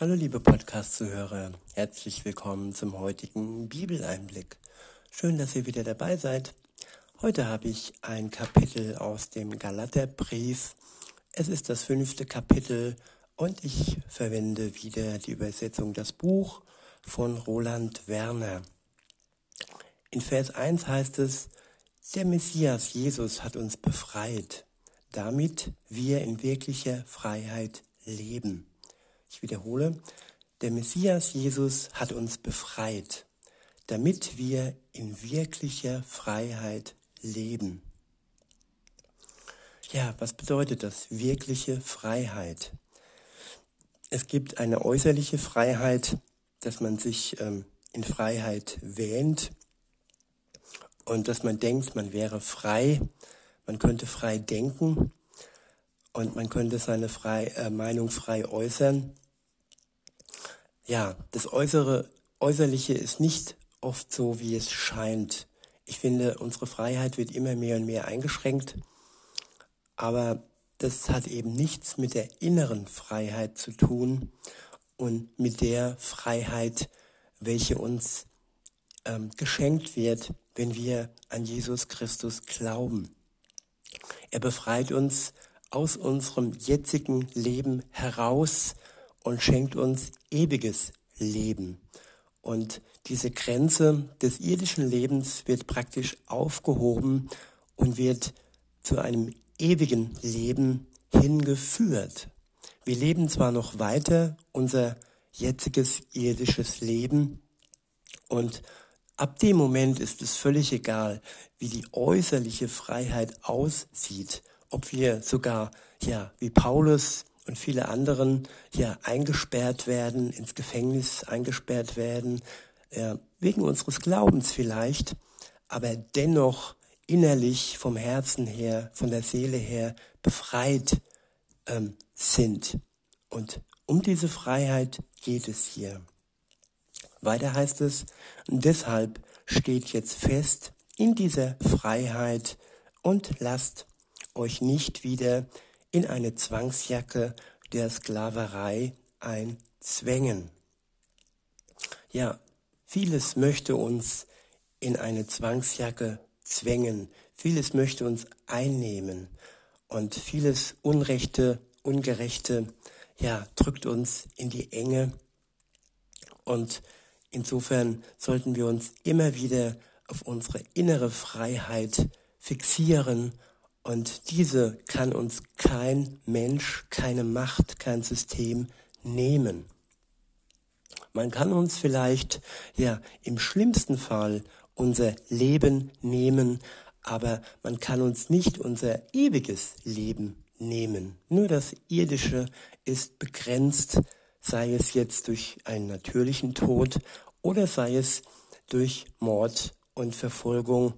Hallo liebe Podcast-Zuhörer, herzlich willkommen zum heutigen Bibeleinblick. Schön, dass ihr wieder dabei seid. Heute habe ich ein Kapitel aus dem Galaterbrief. Es ist das fünfte Kapitel und ich verwende wieder die Übersetzung Das Buch von Roland Werner. In Vers 1 heißt es, der Messias Jesus hat uns befreit, damit wir in wirklicher Freiheit leben. Ich wiederhole, der Messias Jesus hat uns befreit, damit wir in wirklicher Freiheit leben. Ja, was bedeutet das? Wirkliche Freiheit. Es gibt eine äußerliche Freiheit, dass man sich ähm, in Freiheit wähnt und dass man denkt, man wäre frei, man könnte frei denken und man könnte seine frei, äh, Meinung frei äußern. Ja, das Äußere, Äußerliche ist nicht oft so, wie es scheint. Ich finde, unsere Freiheit wird immer mehr und mehr eingeschränkt, aber das hat eben nichts mit der inneren Freiheit zu tun und mit der Freiheit, welche uns ähm, geschenkt wird, wenn wir an Jesus Christus glauben. Er befreit uns aus unserem jetzigen Leben heraus und schenkt uns ewiges Leben. Und diese Grenze des irdischen Lebens wird praktisch aufgehoben und wird zu einem ewigen Leben hingeführt. Wir leben zwar noch weiter unser jetziges irdisches Leben und ab dem Moment ist es völlig egal, wie die äußerliche Freiheit aussieht ob wir sogar, ja, wie Paulus und viele anderen ja eingesperrt werden, ins Gefängnis eingesperrt werden, ja, wegen unseres Glaubens vielleicht, aber dennoch innerlich vom Herzen her, von der Seele her befreit ähm, sind. Und um diese Freiheit geht es hier. Weiter heißt es, deshalb steht jetzt fest in dieser Freiheit und lasst euch nicht wieder in eine Zwangsjacke der Sklaverei einzwängen. Ja, vieles möchte uns in eine Zwangsjacke zwängen, vieles möchte uns einnehmen. Und vieles Unrechte, Ungerechte, ja, drückt uns in die Enge. Und insofern sollten wir uns immer wieder auf unsere innere Freiheit fixieren und diese kann uns kein Mensch, keine Macht, kein System nehmen. Man kann uns vielleicht, ja, im schlimmsten Fall unser Leben nehmen, aber man kann uns nicht unser ewiges Leben nehmen. Nur das Irdische ist begrenzt, sei es jetzt durch einen natürlichen Tod oder sei es durch Mord und Verfolgung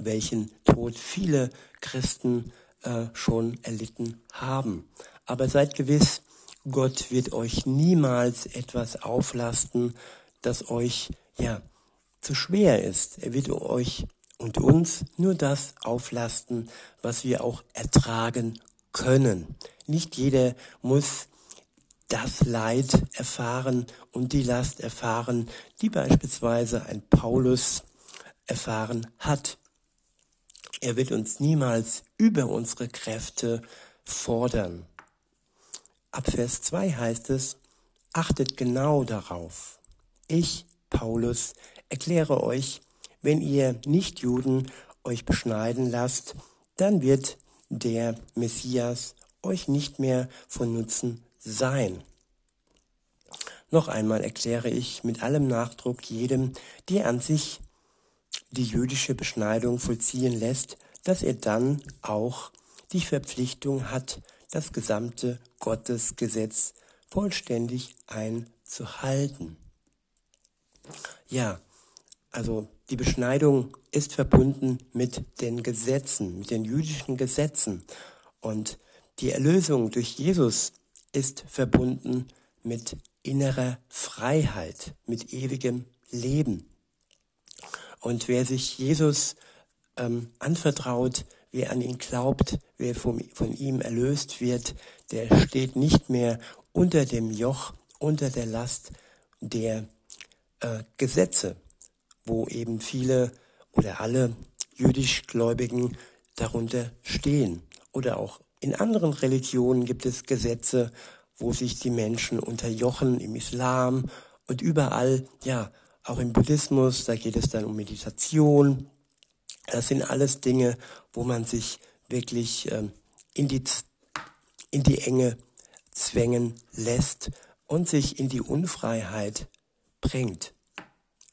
welchen Tod viele Christen äh, schon erlitten haben. Aber seid gewiss, Gott wird euch niemals etwas auflasten, das euch ja zu schwer ist. Er wird euch und uns nur das auflasten, was wir auch ertragen können. Nicht jeder muss das Leid erfahren und die Last erfahren, die beispielsweise ein Paulus erfahren hat. Er wird uns niemals über unsere Kräfte fordern. Ab Vers 2 heißt es, achtet genau darauf. Ich, Paulus, erkläre euch, wenn ihr Nichtjuden euch beschneiden lasst, dann wird der Messias euch nicht mehr von Nutzen sein. Noch einmal erkläre ich mit allem Nachdruck jedem, der an sich die jüdische Beschneidung vollziehen lässt, dass er dann auch die Verpflichtung hat, das gesamte Gottesgesetz vollständig einzuhalten. Ja, also die Beschneidung ist verbunden mit den Gesetzen, mit den jüdischen Gesetzen. Und die Erlösung durch Jesus ist verbunden mit innerer Freiheit, mit ewigem Leben. Und wer sich Jesus ähm, anvertraut, wer an ihn glaubt, wer vom, von ihm erlöst wird, der steht nicht mehr unter dem Joch unter der Last der äh, Gesetze, wo eben viele oder alle jüdischgläubigen darunter stehen. Oder auch in anderen Religionen gibt es Gesetze, wo sich die Menschen unterjochen, im Islam und überall, ja, auch im Buddhismus, da geht es dann um Meditation. Das sind alles Dinge, wo man sich wirklich ähm, in, die, in die Enge zwängen lässt und sich in die Unfreiheit bringt.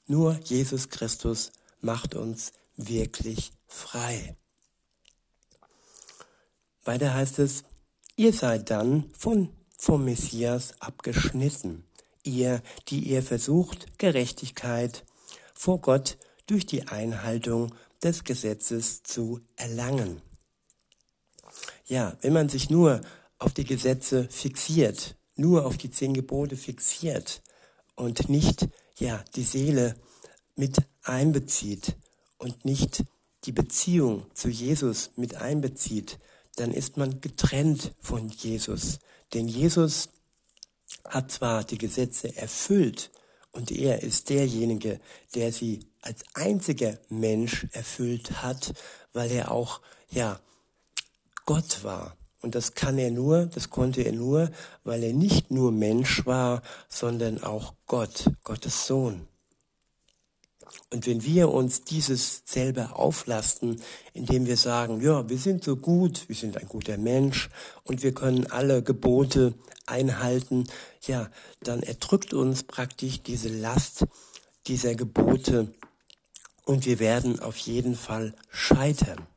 Nur Jesus Christus macht uns wirklich frei. Weiter heißt es, ihr seid dann von, vom Messias abgeschnitten, ihr, die ihr versucht, Gerechtigkeit vor Gott durch die Einhaltung des Gesetzes zu erlangen. Ja, wenn man sich nur auf die Gesetze fixiert, nur auf die zehn Gebote fixiert und nicht, ja, die Seele mit einbezieht und nicht die Beziehung zu Jesus mit einbezieht, dann ist man getrennt von Jesus. Denn Jesus hat zwar die Gesetze erfüllt und er ist derjenige, der sie als einziger Mensch erfüllt hat, weil er auch, ja, Gott war. Und das kann er nur, das konnte er nur, weil er nicht nur Mensch war, sondern auch Gott, Gottes Sohn. Und wenn wir uns dieses selber auflasten, indem wir sagen, ja, wir sind so gut, wir sind ein guter Mensch und wir können alle Gebote einhalten, ja, dann erdrückt uns praktisch diese Last dieser Gebote und wir werden auf jeden Fall scheitern.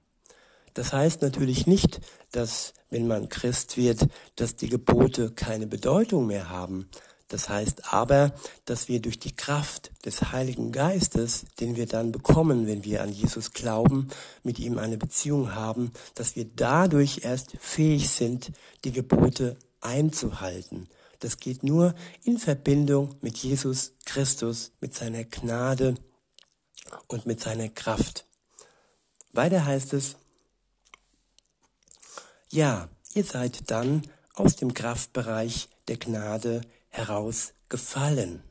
Das heißt natürlich nicht, dass wenn man Christ wird, dass die Gebote keine Bedeutung mehr haben. Das heißt aber, dass wir durch die Kraft des Heiligen Geistes, den wir dann bekommen, wenn wir an Jesus glauben, mit ihm eine Beziehung haben, dass wir dadurch erst fähig sind, die Gebote einzuhalten. Das geht nur in Verbindung mit Jesus Christus, mit seiner Gnade und mit seiner Kraft. Weiter heißt es, ja, ihr seid dann aus dem Kraftbereich der Gnade herausgefallen.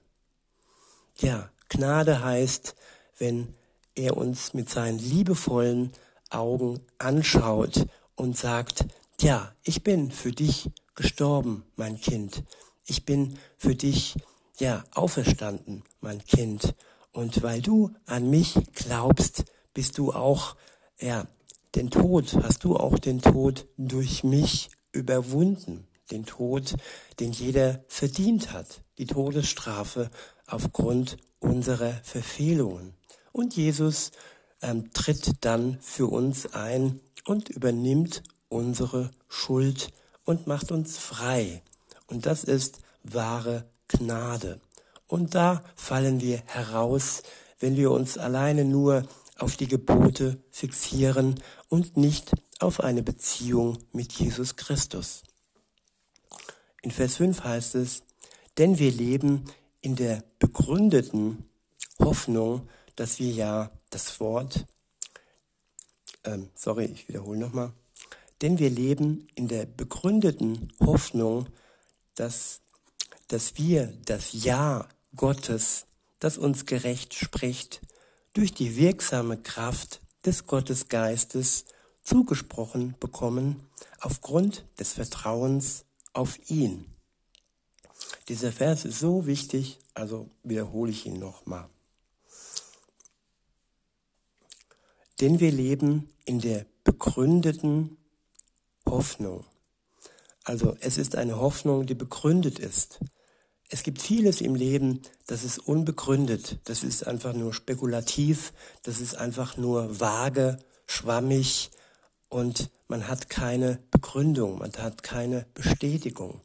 Ja, Gnade heißt, wenn er uns mit seinen liebevollen Augen anschaut und sagt, ja, ich bin für dich gestorben, mein Kind. Ich bin für dich, ja, auferstanden, mein Kind. Und weil du an mich glaubst, bist du auch, ja, den Tod, hast du auch den Tod durch mich überwunden den Tod, den jeder verdient hat, die Todesstrafe aufgrund unserer Verfehlungen. Und Jesus ähm, tritt dann für uns ein und übernimmt unsere Schuld und macht uns frei. Und das ist wahre Gnade. Und da fallen wir heraus, wenn wir uns alleine nur auf die Gebote fixieren und nicht auf eine Beziehung mit Jesus Christus. In Vers 5 heißt es, denn wir leben in der begründeten Hoffnung, dass wir ja das Wort, ähm, sorry, ich wiederhole nochmal, denn wir leben in der begründeten Hoffnung, dass, dass wir das Ja Gottes, das uns gerecht spricht, durch die wirksame Kraft des Gottesgeistes zugesprochen bekommen, aufgrund des Vertrauens auf ihn. Dieser Vers ist so wichtig, also wiederhole ich ihn nochmal. Denn wir leben in der begründeten Hoffnung. Also es ist eine Hoffnung, die begründet ist. Es gibt vieles im Leben, das ist unbegründet, das ist einfach nur spekulativ, das ist einfach nur vage, schwammig und man hat keine Begründung, man hat keine Bestätigung.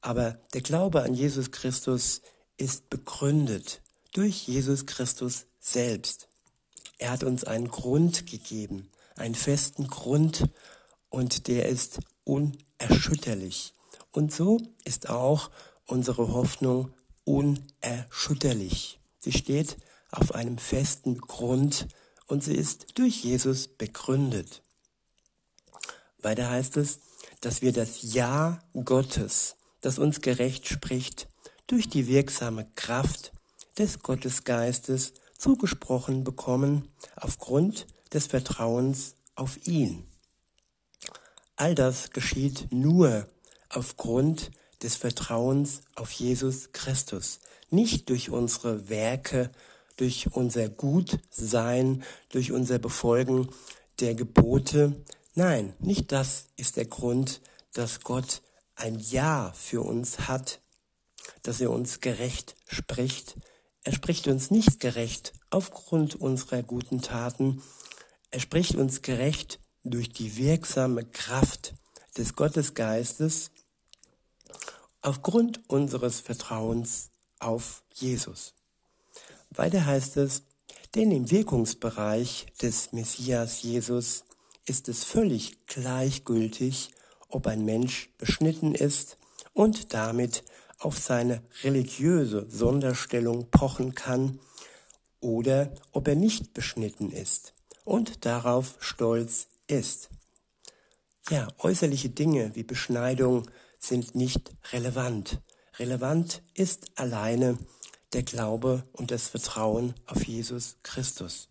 Aber der Glaube an Jesus Christus ist begründet durch Jesus Christus selbst. Er hat uns einen Grund gegeben, einen festen Grund und der ist unerschütterlich. Und so ist auch unsere Hoffnung unerschütterlich. Sie steht auf einem festen Grund und sie ist durch Jesus begründet. Weiter heißt es, dass wir das Ja Gottes, das uns gerecht spricht, durch die wirksame Kraft des Gottesgeistes zugesprochen bekommen aufgrund des Vertrauens auf ihn. All das geschieht nur aufgrund des Vertrauens auf Jesus Christus, nicht durch unsere Werke, durch unser Gutsein, durch unser Befolgen der Gebote. Nein, nicht das ist der Grund, dass Gott ein Ja für uns hat, dass er uns gerecht spricht. Er spricht uns nicht gerecht aufgrund unserer guten Taten. Er spricht uns gerecht durch die wirksame Kraft des Gottesgeistes aufgrund unseres Vertrauens auf Jesus. Weiter heißt es, denn im Wirkungsbereich des Messias Jesus ist es völlig gleichgültig, ob ein Mensch beschnitten ist und damit auf seine religiöse Sonderstellung pochen kann oder ob er nicht beschnitten ist und darauf stolz ist. Ja, äußerliche Dinge wie Beschneidung sind nicht relevant. Relevant ist alleine der Glaube und das Vertrauen auf Jesus Christus.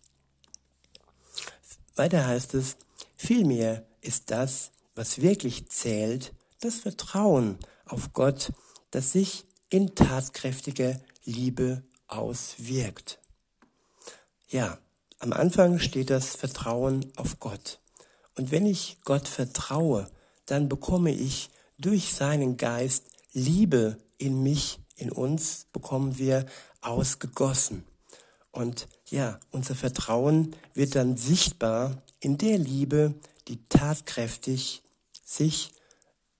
Weiter heißt es, vielmehr ist das, was wirklich zählt, das Vertrauen auf Gott, das sich in tatkräftiger Liebe auswirkt. Ja, am Anfang steht das Vertrauen auf Gott. Und wenn ich Gott vertraue, dann bekomme ich durch seinen Geist Liebe in mich, in uns, bekommen wir ausgegossen. Und ja, unser Vertrauen wird dann sichtbar in der Liebe, die tatkräftig sich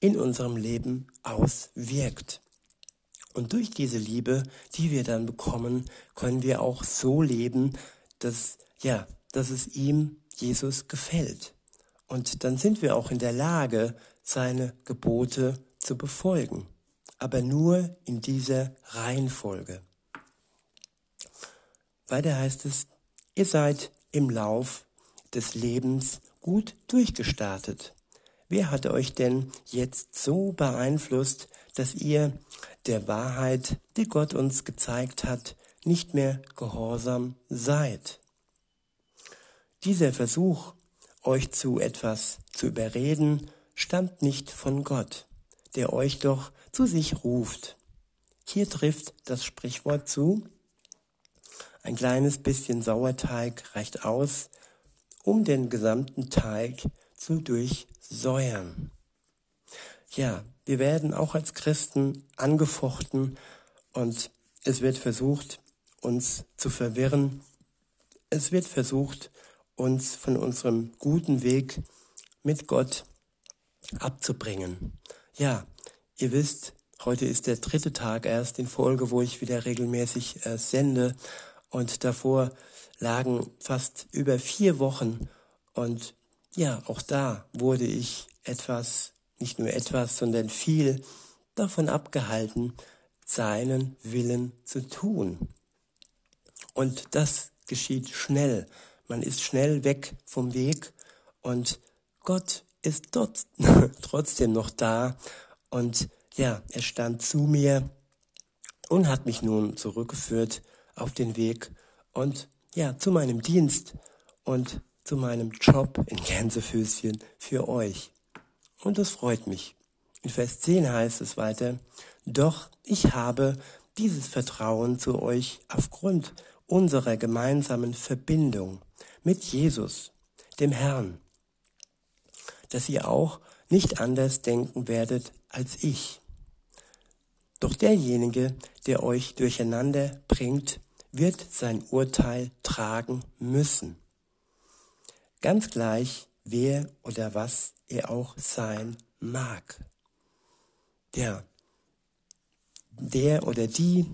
in unserem Leben auswirkt. Und durch diese Liebe, die wir dann bekommen, können wir auch so leben, dass, ja, dass es ihm, Jesus, gefällt. Und dann sind wir auch in der Lage, seine Gebote zu befolgen, aber nur in dieser Reihenfolge. Weiter heißt es, ihr seid im Lauf des Lebens gut durchgestartet. Wer hat euch denn jetzt so beeinflusst, dass ihr der Wahrheit, die Gott uns gezeigt hat, nicht mehr gehorsam seid? Dieser Versuch, euch zu etwas zu überreden, stammt nicht von Gott, der euch doch zu sich ruft. Hier trifft das Sprichwort zu, ein kleines bisschen Sauerteig reicht aus, um den gesamten Teig zu durchsäuern. Ja, wir werden auch als Christen angefochten und es wird versucht, uns zu verwirren. Es wird versucht, uns von unserem guten Weg mit Gott abzubringen. Ja, ihr wisst, heute ist der dritte Tag erst in Folge, wo ich wieder regelmäßig äh, sende und davor lagen fast über vier Wochen und ja, auch da wurde ich etwas, nicht nur etwas, sondern viel davon abgehalten, seinen Willen zu tun. Und das geschieht schnell. Man ist schnell weg vom Weg und Gott ist dort trotzdem noch da und ja, er stand zu mir und hat mich nun zurückgeführt auf den Weg und ja, zu meinem Dienst und zu meinem Job in Gänsefüßchen für euch. Und das freut mich. In Vers 10 heißt es weiter, doch ich habe dieses Vertrauen zu euch aufgrund unserer gemeinsamen Verbindung mit Jesus, dem Herrn, dass ihr auch nicht anders denken werdet als ich. Doch derjenige, der euch durcheinander bringt, wird sein Urteil tragen müssen. Ganz gleich, wer oder was er auch sein mag. Der, der oder die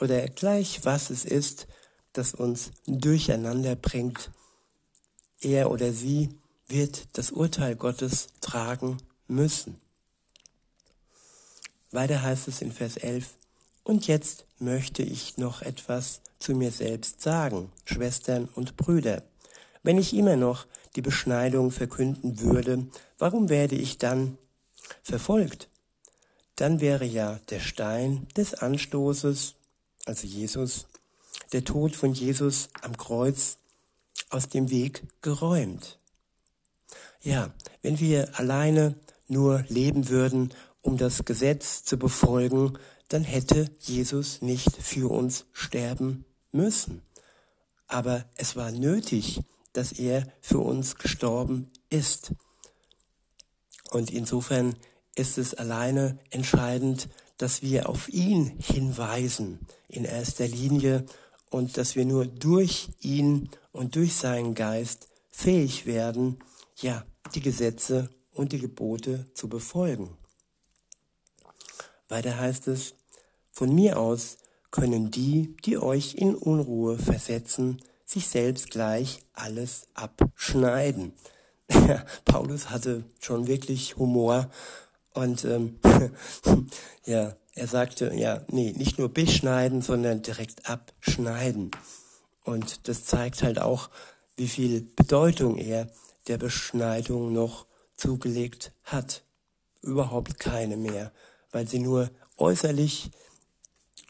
oder gleich was es ist, das uns durcheinander bringt, er oder sie wird das Urteil Gottes tragen müssen. Weiter heißt es in Vers 11, und jetzt möchte ich noch etwas zu mir selbst sagen, Schwestern und Brüder. Wenn ich immer noch die Beschneidung verkünden würde, warum werde ich dann verfolgt? dann wäre ja der Stein des Anstoßes, also Jesus, der Tod von Jesus am Kreuz aus dem Weg geräumt. Ja, wenn wir alleine nur leben würden, um das Gesetz zu befolgen, dann hätte Jesus nicht für uns sterben müssen. Aber es war nötig, dass er für uns gestorben ist. Und insofern ist es alleine entscheidend, dass wir auf ihn hinweisen in erster Linie und dass wir nur durch ihn und durch seinen Geist fähig werden, ja, die Gesetze und die Gebote zu befolgen. Weiter heißt es, von mir aus können die, die euch in Unruhe versetzen, sich selbst gleich alles abschneiden. Paulus hatte schon wirklich Humor und ähm, ja, er sagte, ja, nee, nicht nur beschneiden, sondern direkt abschneiden. Und das zeigt halt auch, wie viel Bedeutung er der Beschneidung noch zugelegt hat. Überhaupt keine mehr, weil sie nur äußerlich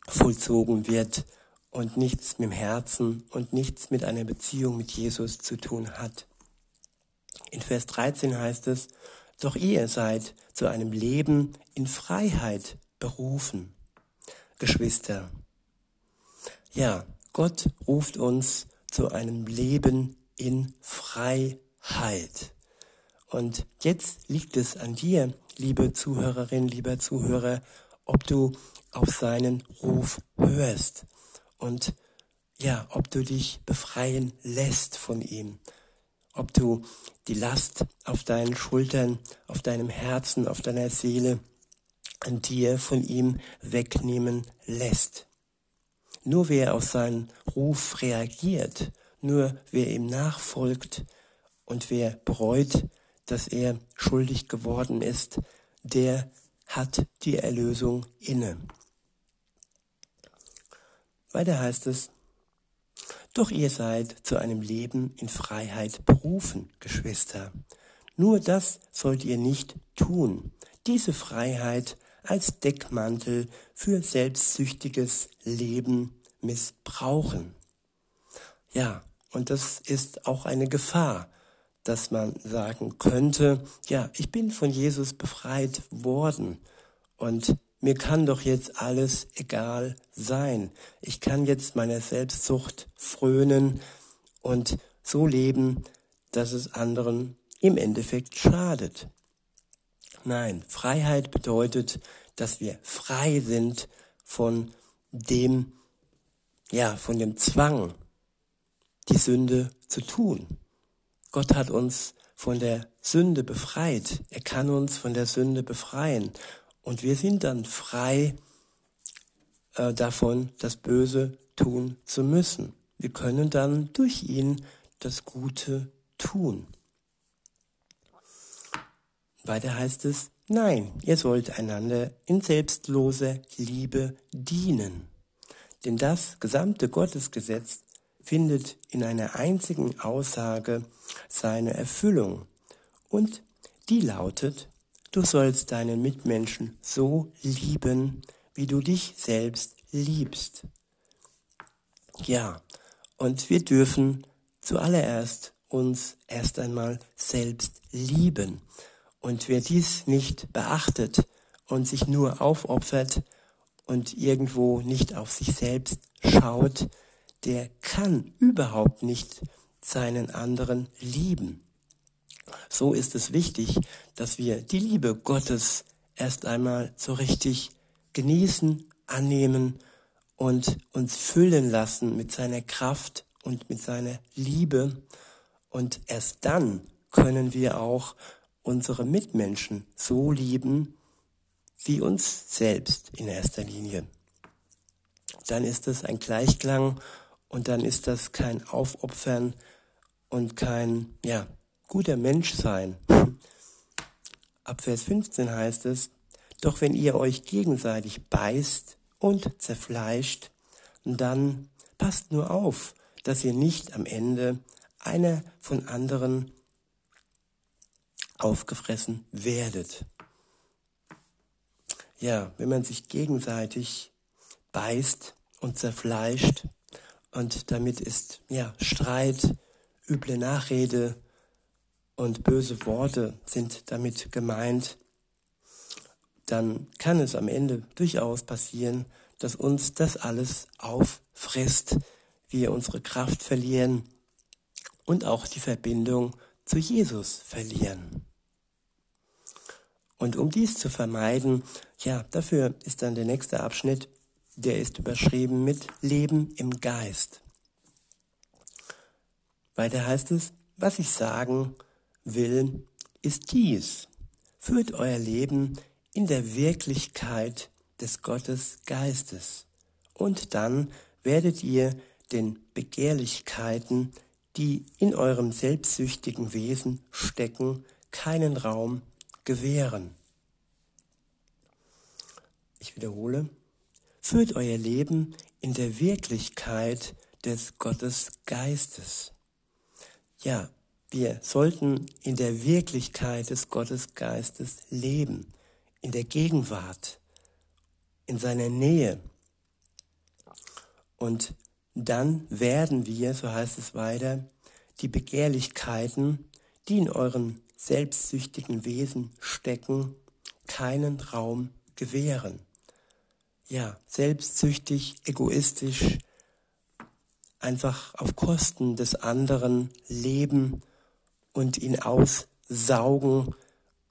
vollzogen wird und nichts mit dem Herzen und nichts mit einer Beziehung mit Jesus zu tun hat. In Vers 13 heißt es, doch ihr seid zu einem Leben in Freiheit berufen. Geschwister, ja, Gott ruft uns zu einem Leben in Freiheit. Und jetzt liegt es an dir, liebe Zuhörerin, lieber Zuhörer, ob du auf seinen Ruf hörst und ja, ob du dich befreien lässt von ihm, ob du die Last auf deinen Schultern, auf deinem Herzen, auf deiner Seele an dir von ihm wegnehmen lässt. Nur wer auf seinen Ruf reagiert, nur wer ihm nachfolgt und wer bereut, dass er schuldig geworden ist, der hat die Erlösung inne. Weiter heißt es, doch ihr seid zu einem Leben in Freiheit berufen, Geschwister. Nur das sollt ihr nicht tun. Diese Freiheit als Deckmantel für selbstsüchtiges Leben missbrauchen. Ja, und das ist auch eine Gefahr, dass man sagen könnte, ja, ich bin von Jesus befreit worden und mir kann doch jetzt alles egal sein. Ich kann jetzt meiner Selbstsucht frönen und so leben, dass es anderen im Endeffekt schadet. Nein, Freiheit bedeutet, dass wir frei sind von dem, ja, von dem Zwang, die Sünde zu tun. Gott hat uns von der Sünde befreit. Er kann uns von der Sünde befreien. Und wir sind dann frei äh, davon, das Böse tun zu müssen. Wir können dann durch ihn das Gute tun. Weiter heißt es, nein, ihr sollt einander in selbstloser Liebe dienen. Denn das gesamte Gottesgesetz findet in einer einzigen Aussage seine Erfüllung. Und die lautet, Du sollst deinen Mitmenschen so lieben, wie du dich selbst liebst. Ja, und wir dürfen zuallererst uns erst einmal selbst lieben. Und wer dies nicht beachtet und sich nur aufopfert und irgendwo nicht auf sich selbst schaut, der kann überhaupt nicht seinen anderen lieben. So ist es wichtig, dass wir die Liebe Gottes erst einmal so richtig genießen, annehmen und uns füllen lassen mit seiner Kraft und mit seiner Liebe. Und erst dann können wir auch unsere Mitmenschen so lieben wie uns selbst in erster Linie. Dann ist es ein Gleichklang und dann ist das kein Aufopfern und kein, ja, guter Mensch sein. Ab Vers 15 heißt es, doch wenn ihr euch gegenseitig beißt und zerfleischt, dann passt nur auf, dass ihr nicht am Ende einer von anderen aufgefressen werdet. ja, wenn man sich gegenseitig beißt und zerfleischt und damit ist ja Streit, üble Nachrede und böse Worte sind damit gemeint, dann kann es am Ende durchaus passieren, dass uns das alles auffrisst, wir unsere Kraft verlieren und auch die Verbindung zu Jesus verlieren. Und um dies zu vermeiden, ja, dafür ist dann der nächste Abschnitt, der ist überschrieben mit Leben im Geist. Weiter heißt es, was ich sagen will, ist dies. Führt euer Leben in der Wirklichkeit des Gottes Geistes. Und dann werdet ihr den Begehrlichkeiten, die in eurem selbstsüchtigen Wesen stecken, keinen Raum gewähren. Ich wiederhole, führt euer Leben in der Wirklichkeit des Gottes Geistes. Ja, wir sollten in der Wirklichkeit des Gottes Geistes leben, in der Gegenwart, in seiner Nähe. Und dann werden wir, so heißt es weiter, die Begehrlichkeiten, die in euren selbstsüchtigen Wesen stecken, keinen Raum gewähren. Ja, selbstsüchtig, egoistisch, einfach auf Kosten des anderen leben und ihn aussaugen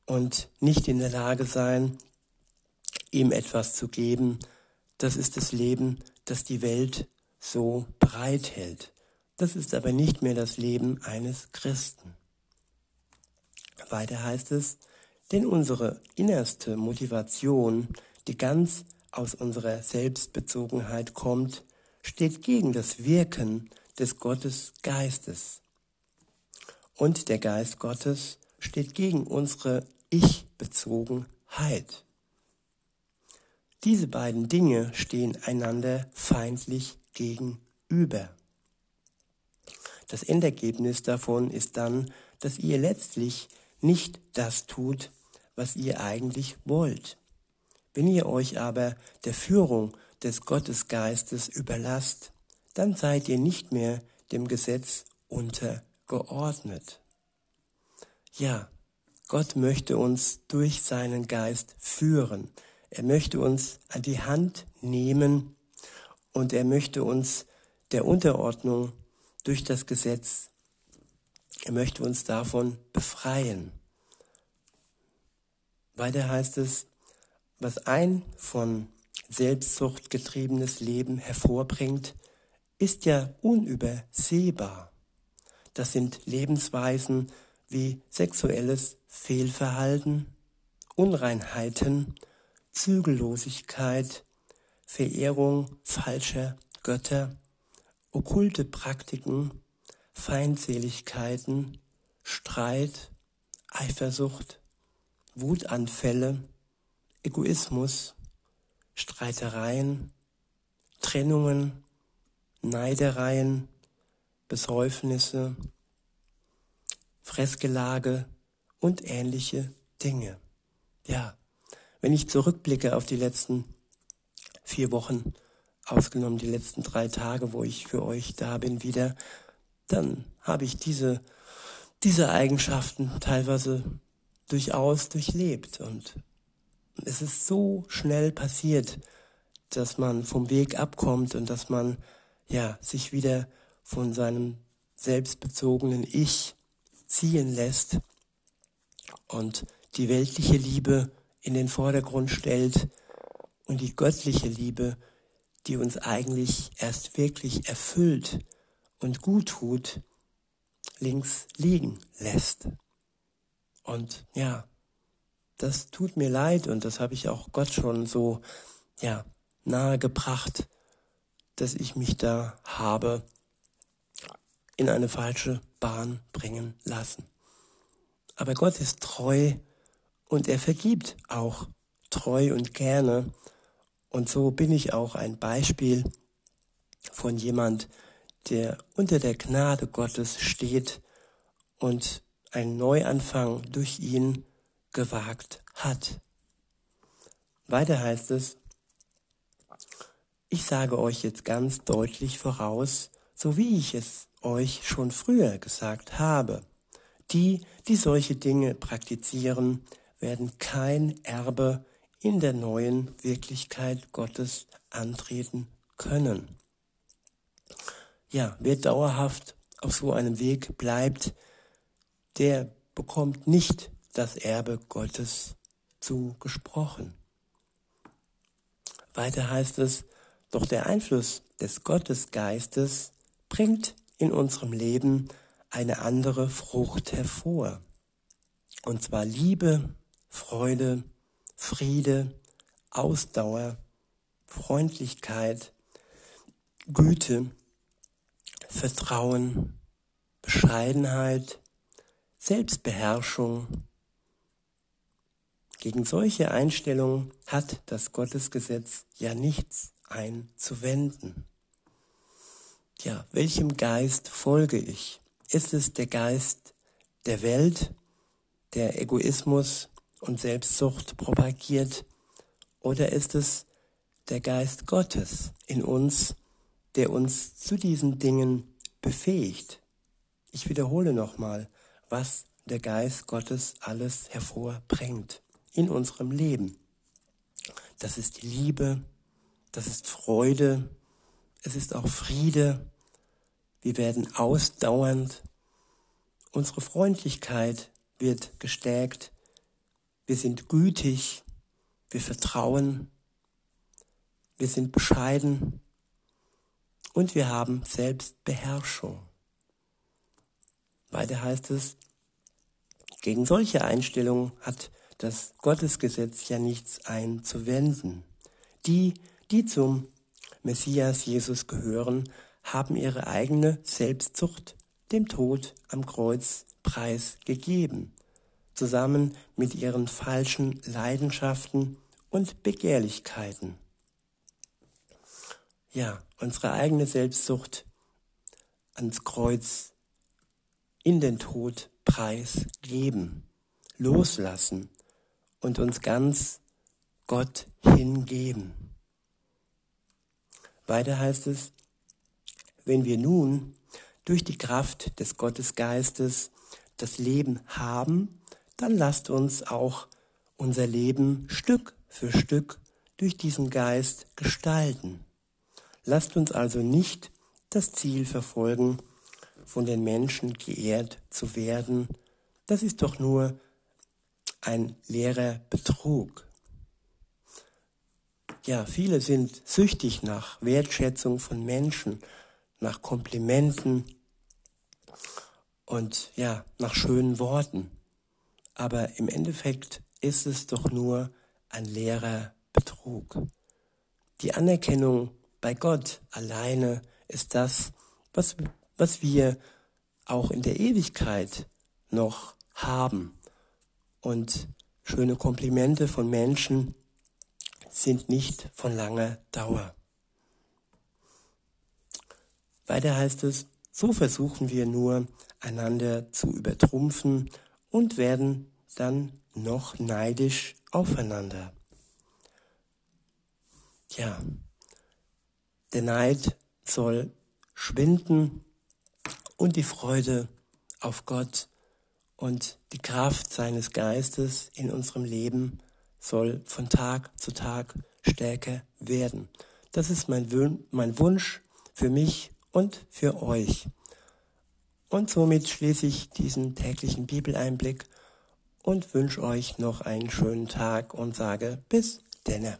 und nicht in der Lage sein, ihm etwas zu geben. Das ist das Leben, das die Welt so bereithält. Das ist aber nicht mehr das Leben eines Christen. Weiter heißt es, denn unsere innerste Motivation, die ganz aus unserer Selbstbezogenheit kommt, steht gegen das Wirken des Gottes Geistes. Und der Geist Gottes steht gegen unsere Ich-Bezogenheit. Diese beiden Dinge stehen einander feindlich gegenüber. Das Endergebnis davon ist dann, dass ihr letztlich nicht das tut, was ihr eigentlich wollt. Wenn ihr euch aber der Führung des Gottesgeistes überlasst, dann seid ihr nicht mehr dem Gesetz untergeordnet. Ja, Gott möchte uns durch seinen Geist führen. Er möchte uns an die Hand nehmen und er möchte uns der Unterordnung durch das Gesetz, er möchte uns davon befreien. Weiter heißt es, was ein von Selbstsucht getriebenes Leben hervorbringt, ist ja unübersehbar. Das sind Lebensweisen wie sexuelles Fehlverhalten, Unreinheiten, Zügellosigkeit, Verehrung falscher Götter, okkulte Praktiken, Feindseligkeiten, Streit, Eifersucht, Wutanfälle, Egoismus, Streitereien, Trennungen, Neidereien, Besäufnisse, Fressgelage und ähnliche Dinge. Ja, wenn ich zurückblicke auf die letzten vier Wochen, ausgenommen die letzten drei Tage, wo ich für euch da bin wieder, dann habe ich diese, diese Eigenschaften teilweise durchaus durchlebt. Und es ist so schnell passiert, dass man vom Weg abkommt und dass man ja sich wieder von seinem selbstbezogenen Ich ziehen lässt und die weltliche Liebe in den Vordergrund stellt und die göttliche Liebe, die uns eigentlich erst wirklich erfüllt und gut tut, links liegen lässt. Und ja, das tut mir leid und das habe ich auch Gott schon so, ja, nahe gebracht, dass ich mich da habe in eine falsche Bahn bringen lassen. Aber Gott ist treu und er vergibt auch treu und gerne und so bin ich auch ein Beispiel von jemand, der unter der Gnade Gottes steht und einen Neuanfang durch ihn gewagt hat. Weiter heißt es, ich sage euch jetzt ganz deutlich voraus, so wie ich es euch schon früher gesagt habe. Die, die solche Dinge praktizieren, werden kein Erbe in der neuen Wirklichkeit Gottes antreten können. Ja, wer dauerhaft auf so einem Weg bleibt, der bekommt nicht das Erbe Gottes zugesprochen. Weiter heißt es, doch der Einfluss des Gottesgeistes bringt in unserem Leben eine andere Frucht hervor. Und zwar Liebe, Freude, Friede, Ausdauer, Freundlichkeit, Güte, Vertrauen, Bescheidenheit, Selbstbeherrschung. Gegen solche Einstellungen hat das Gottesgesetz ja nichts einzuwenden. Ja, welchem Geist folge ich? Ist es der Geist der Welt, der Egoismus und Selbstsucht propagiert, oder ist es der Geist Gottes in uns, der uns zu diesen Dingen befähigt? Ich wiederhole nochmal, was der Geist Gottes alles hervorbringt in unserem Leben. Das ist Liebe, das ist Freude, es ist auch Friede. Wir werden ausdauernd. Unsere Freundlichkeit wird gestärkt. Wir sind gütig. Wir vertrauen. Wir sind bescheiden. Und wir haben Selbstbeherrschung. Weiter heißt es, gegen solche Einstellungen hat das Gottesgesetz ja nichts einzuwenden. Die, die zum Messias Jesus gehören, haben ihre eigene Selbstzucht dem Tod am Kreuz preisgegeben, zusammen mit ihren falschen Leidenschaften und Begehrlichkeiten. Ja, unsere eigene Selbstsucht ans Kreuz in den Tod preisgeben, loslassen und uns ganz Gott hingeben. Weiter heißt es, wenn wir nun durch die Kraft des Gottesgeistes das Leben haben, dann lasst uns auch unser Leben Stück für Stück durch diesen Geist gestalten. Lasst uns also nicht das Ziel verfolgen, von den Menschen geehrt zu werden. Das ist doch nur ein leerer Betrug. Ja, viele sind süchtig nach Wertschätzung von Menschen, nach Komplimenten und ja, nach schönen Worten. Aber im Endeffekt ist es doch nur ein leerer Betrug. Die Anerkennung bei Gott alleine ist das, was, was wir auch in der Ewigkeit noch haben. Und schöne Komplimente von Menschen sind nicht von langer Dauer. Weiter heißt es, so versuchen wir nur einander zu übertrumpfen und werden dann noch neidisch aufeinander. Ja, der Neid soll schwinden und die Freude auf Gott und die Kraft seines Geistes in unserem Leben soll von Tag zu Tag stärker werden. Das ist mein, Wunsch für mich und für euch. Und somit schließe ich diesen täglichen Bibeleinblick und wünsche euch noch einen schönen Tag und sage bis denne.